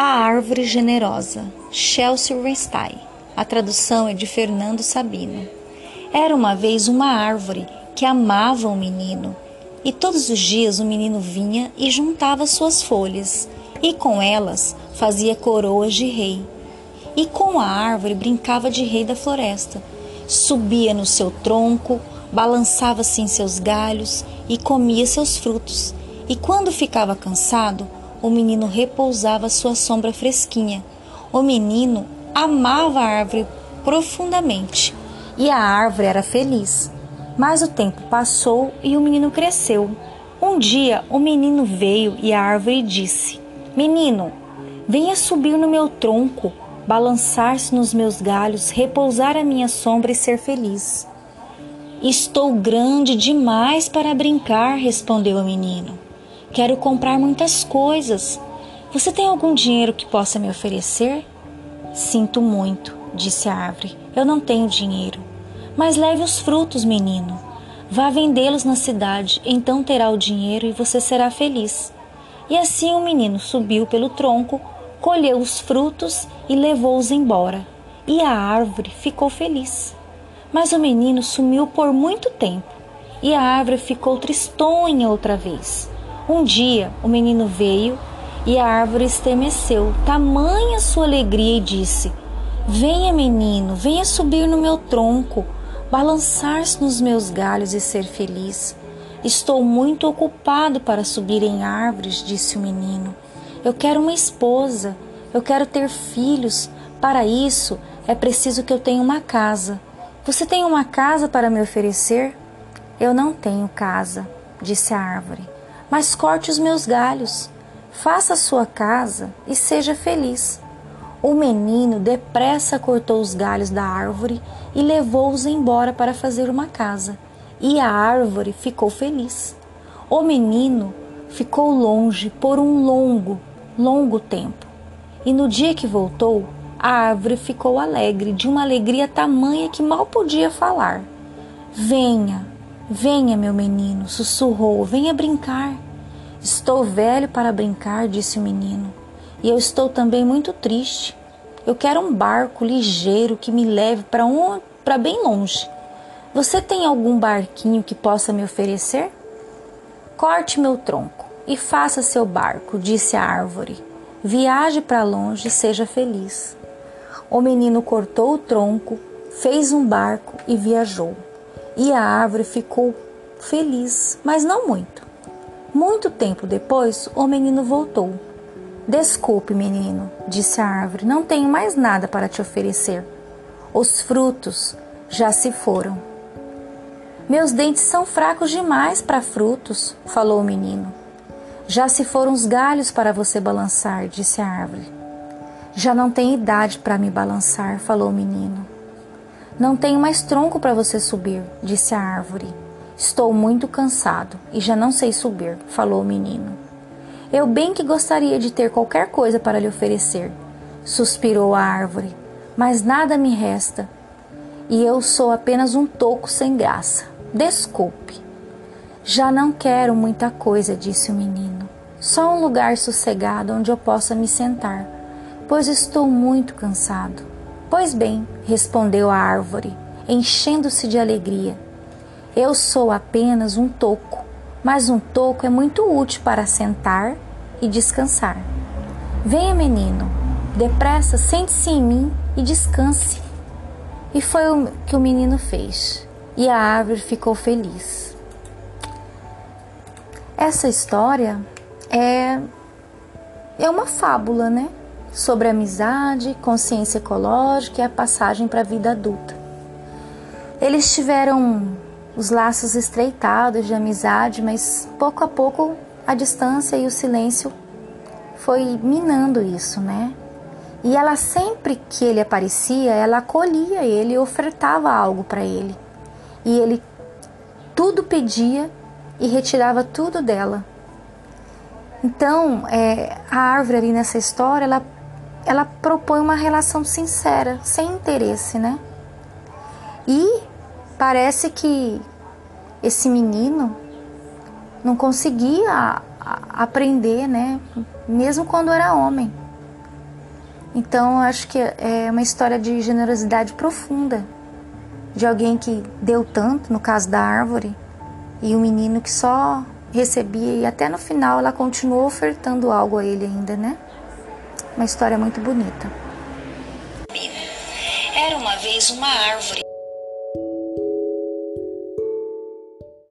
A Árvore Generosa, Chelsea Reinstein. A tradução é de Fernando Sabino. Era uma vez uma árvore que amava o menino, e todos os dias o menino vinha e juntava suas folhas, e com elas fazia coroas de rei. E com a árvore brincava de rei da floresta. Subia no seu tronco, balançava-se em seus galhos e comia seus frutos. E quando ficava cansado, o menino repousava sua sombra fresquinha. O menino amava a árvore profundamente e a árvore era feliz. Mas o tempo passou e o menino cresceu. Um dia o menino veio e a árvore disse: Menino, venha subir no meu tronco, balançar-se nos meus galhos, repousar à minha sombra e ser feliz. Estou grande demais para brincar, respondeu o menino. Quero comprar muitas coisas. Você tem algum dinheiro que possa me oferecer? Sinto muito, disse a árvore. Eu não tenho dinheiro. Mas leve os frutos, menino. Vá vendê-los na cidade, então terá o dinheiro e você será feliz. E assim o menino subiu pelo tronco, colheu os frutos e levou-os embora. E a árvore ficou feliz. Mas o menino sumiu por muito tempo, e a árvore ficou tristonha outra vez. Um dia o menino veio e a árvore estremeceu, tamanha sua alegria, e disse: Venha, menino, venha subir no meu tronco, balançar-se nos meus galhos e ser feliz. Estou muito ocupado para subir em árvores, disse o menino. Eu quero uma esposa, eu quero ter filhos. Para isso é preciso que eu tenha uma casa. Você tem uma casa para me oferecer? Eu não tenho casa, disse a árvore mas corte os meus galhos. Faça sua casa e seja feliz. O menino depressa cortou os galhos da árvore e levou-os embora para fazer uma casa. E a árvore ficou feliz. O menino ficou longe por um longo, longo tempo. E no dia que voltou, a árvore ficou alegre, de uma alegria tamanha que mal podia falar. Venha, Venha, meu menino, sussurrou, venha brincar. Estou velho para brincar, disse o menino, e eu estou também muito triste. Eu quero um barco ligeiro que me leve para um, para bem longe. Você tem algum barquinho que possa me oferecer? Corte meu tronco e faça seu barco, disse a árvore. Viaje para longe e seja feliz. O menino cortou o tronco, fez um barco e viajou e a árvore ficou feliz, mas não muito. Muito tempo depois, o menino voltou. Desculpe, menino, disse a árvore, não tenho mais nada para te oferecer. Os frutos já se foram. Meus dentes são fracos demais para frutos, falou o menino. Já se foram os galhos para você balançar, disse a árvore. Já não tem idade para me balançar, falou o menino. Não tenho mais tronco para você subir, disse a árvore. Estou muito cansado e já não sei subir, falou o menino. Eu bem que gostaria de ter qualquer coisa para lhe oferecer, suspirou a árvore, mas nada me resta e eu sou apenas um toco sem graça. Desculpe. Já não quero muita coisa, disse o menino. Só um lugar sossegado onde eu possa me sentar, pois estou muito cansado. Pois bem, respondeu a árvore, enchendo-se de alegria. Eu sou apenas um toco, mas um toco é muito útil para sentar e descansar. Venha, menino, depressa, sente-se em mim e descanse. E foi o que o menino fez, e a árvore ficou feliz. Essa história é é uma fábula, né? Sobre amizade, consciência ecológica e a passagem para a vida adulta. Eles tiveram os laços estreitados de amizade, mas pouco a pouco a distância e o silêncio foi minando isso, né? E ela sempre que ele aparecia, ela acolhia ele ofertava algo para ele. E ele tudo pedia e retirava tudo dela. Então, é, a árvore ali nessa história, ela ela propõe uma relação sincera, sem interesse, né? E parece que esse menino não conseguia aprender, né? Mesmo quando era homem. Então, acho que é uma história de generosidade profunda, de alguém que deu tanto, no caso da árvore, e um menino que só recebia e até no final ela continuou ofertando algo a ele ainda, né? Uma história muito bonita. Era uma vez uma árvore